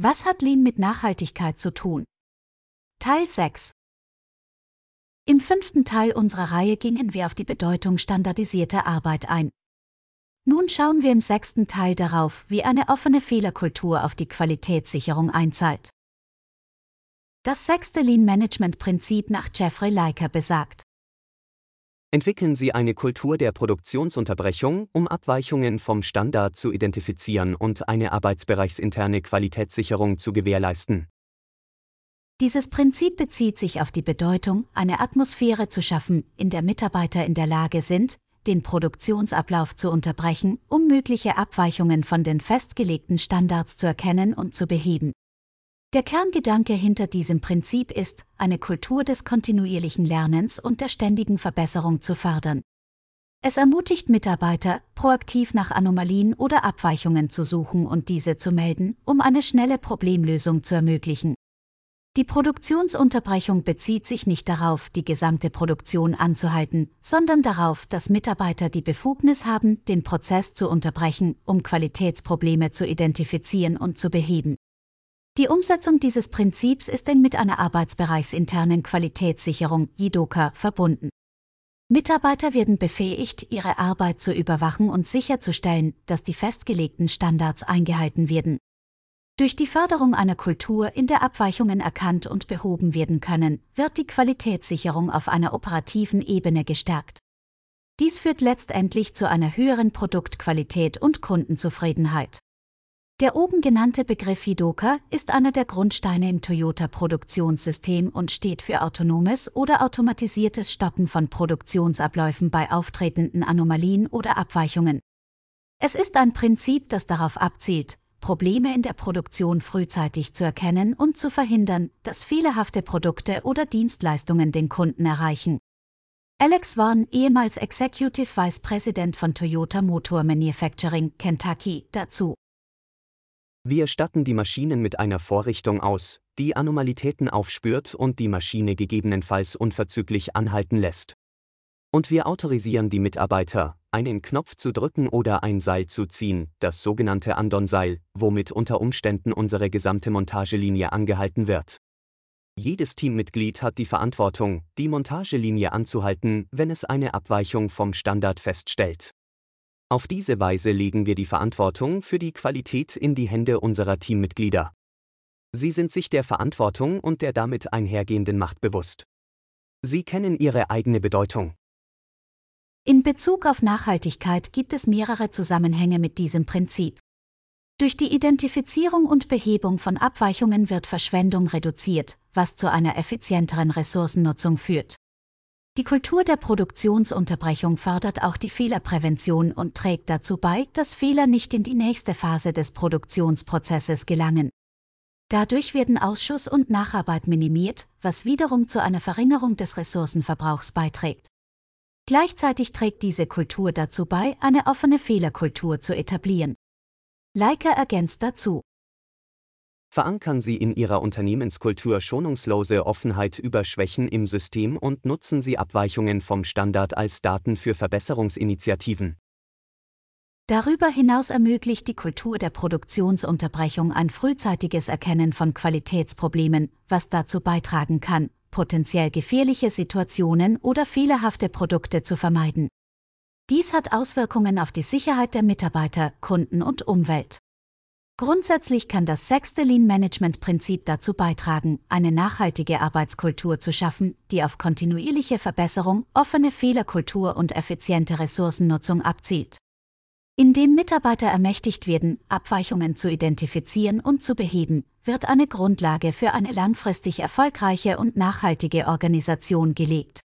Was hat Lean mit Nachhaltigkeit zu tun? Teil 6 Im fünften Teil unserer Reihe gingen wir auf die Bedeutung standardisierter Arbeit ein. Nun schauen wir im sechsten Teil darauf, wie eine offene Fehlerkultur auf die Qualitätssicherung einzahlt. Das sechste Lean-Management-Prinzip nach Jeffrey Leiker besagt. Entwickeln Sie eine Kultur der Produktionsunterbrechung, um Abweichungen vom Standard zu identifizieren und eine arbeitsbereichsinterne Qualitätssicherung zu gewährleisten. Dieses Prinzip bezieht sich auf die Bedeutung, eine Atmosphäre zu schaffen, in der Mitarbeiter in der Lage sind, den Produktionsablauf zu unterbrechen, um mögliche Abweichungen von den festgelegten Standards zu erkennen und zu beheben. Der Kerngedanke hinter diesem Prinzip ist, eine Kultur des kontinuierlichen Lernens und der ständigen Verbesserung zu fördern. Es ermutigt Mitarbeiter, proaktiv nach Anomalien oder Abweichungen zu suchen und diese zu melden, um eine schnelle Problemlösung zu ermöglichen. Die Produktionsunterbrechung bezieht sich nicht darauf, die gesamte Produktion anzuhalten, sondern darauf, dass Mitarbeiter die Befugnis haben, den Prozess zu unterbrechen, um Qualitätsprobleme zu identifizieren und zu beheben. Die Umsetzung dieses Prinzips ist eng mit einer arbeitsbereichsinternen Qualitätssicherung JIDOKA verbunden. Mitarbeiter werden befähigt, ihre Arbeit zu überwachen und sicherzustellen, dass die festgelegten Standards eingehalten werden. Durch die Förderung einer Kultur, in der Abweichungen erkannt und behoben werden können, wird die Qualitätssicherung auf einer operativen Ebene gestärkt. Dies führt letztendlich zu einer höheren Produktqualität und Kundenzufriedenheit. Der oben genannte Begriff Hidoka ist einer der Grundsteine im Toyota-Produktionssystem und steht für autonomes oder automatisiertes Stoppen von Produktionsabläufen bei auftretenden Anomalien oder Abweichungen. Es ist ein Prinzip, das darauf abzielt, Probleme in der Produktion frühzeitig zu erkennen und zu verhindern, dass fehlerhafte Produkte oder Dienstleistungen den Kunden erreichen. Alex Vaughn, ehemals Executive Vice President von Toyota Motor Manufacturing, Kentucky, dazu. Wir statten die Maschinen mit einer Vorrichtung aus, die Anomalitäten aufspürt und die Maschine gegebenenfalls unverzüglich anhalten lässt. Und wir autorisieren die Mitarbeiter, einen Knopf zu drücken oder ein Seil zu ziehen, das sogenannte Andon-Seil, womit unter Umständen unsere gesamte Montagelinie angehalten wird. Jedes Teammitglied hat die Verantwortung, die Montagelinie anzuhalten, wenn es eine Abweichung vom Standard feststellt. Auf diese Weise legen wir die Verantwortung für die Qualität in die Hände unserer Teammitglieder. Sie sind sich der Verantwortung und der damit einhergehenden Macht bewusst. Sie kennen ihre eigene Bedeutung. In Bezug auf Nachhaltigkeit gibt es mehrere Zusammenhänge mit diesem Prinzip. Durch die Identifizierung und Behebung von Abweichungen wird Verschwendung reduziert, was zu einer effizienteren Ressourcennutzung führt. Die Kultur der Produktionsunterbrechung fördert auch die Fehlerprävention und trägt dazu bei, dass Fehler nicht in die nächste Phase des Produktionsprozesses gelangen. Dadurch werden Ausschuss und Nacharbeit minimiert, was wiederum zu einer Verringerung des Ressourcenverbrauchs beiträgt. Gleichzeitig trägt diese Kultur dazu bei, eine offene Fehlerkultur zu etablieren. Leica ergänzt dazu. Verankern Sie in Ihrer Unternehmenskultur schonungslose Offenheit über Schwächen im System und nutzen Sie Abweichungen vom Standard als Daten für Verbesserungsinitiativen. Darüber hinaus ermöglicht die Kultur der Produktionsunterbrechung ein frühzeitiges Erkennen von Qualitätsproblemen, was dazu beitragen kann, potenziell gefährliche Situationen oder fehlerhafte Produkte zu vermeiden. Dies hat Auswirkungen auf die Sicherheit der Mitarbeiter, Kunden und Umwelt. Grundsätzlich kann das sechste Lean-Management-Prinzip dazu beitragen, eine nachhaltige Arbeitskultur zu schaffen, die auf kontinuierliche Verbesserung, offene Fehlerkultur und effiziente Ressourcennutzung abzielt. Indem Mitarbeiter ermächtigt werden, Abweichungen zu identifizieren und zu beheben, wird eine Grundlage für eine langfristig erfolgreiche und nachhaltige Organisation gelegt.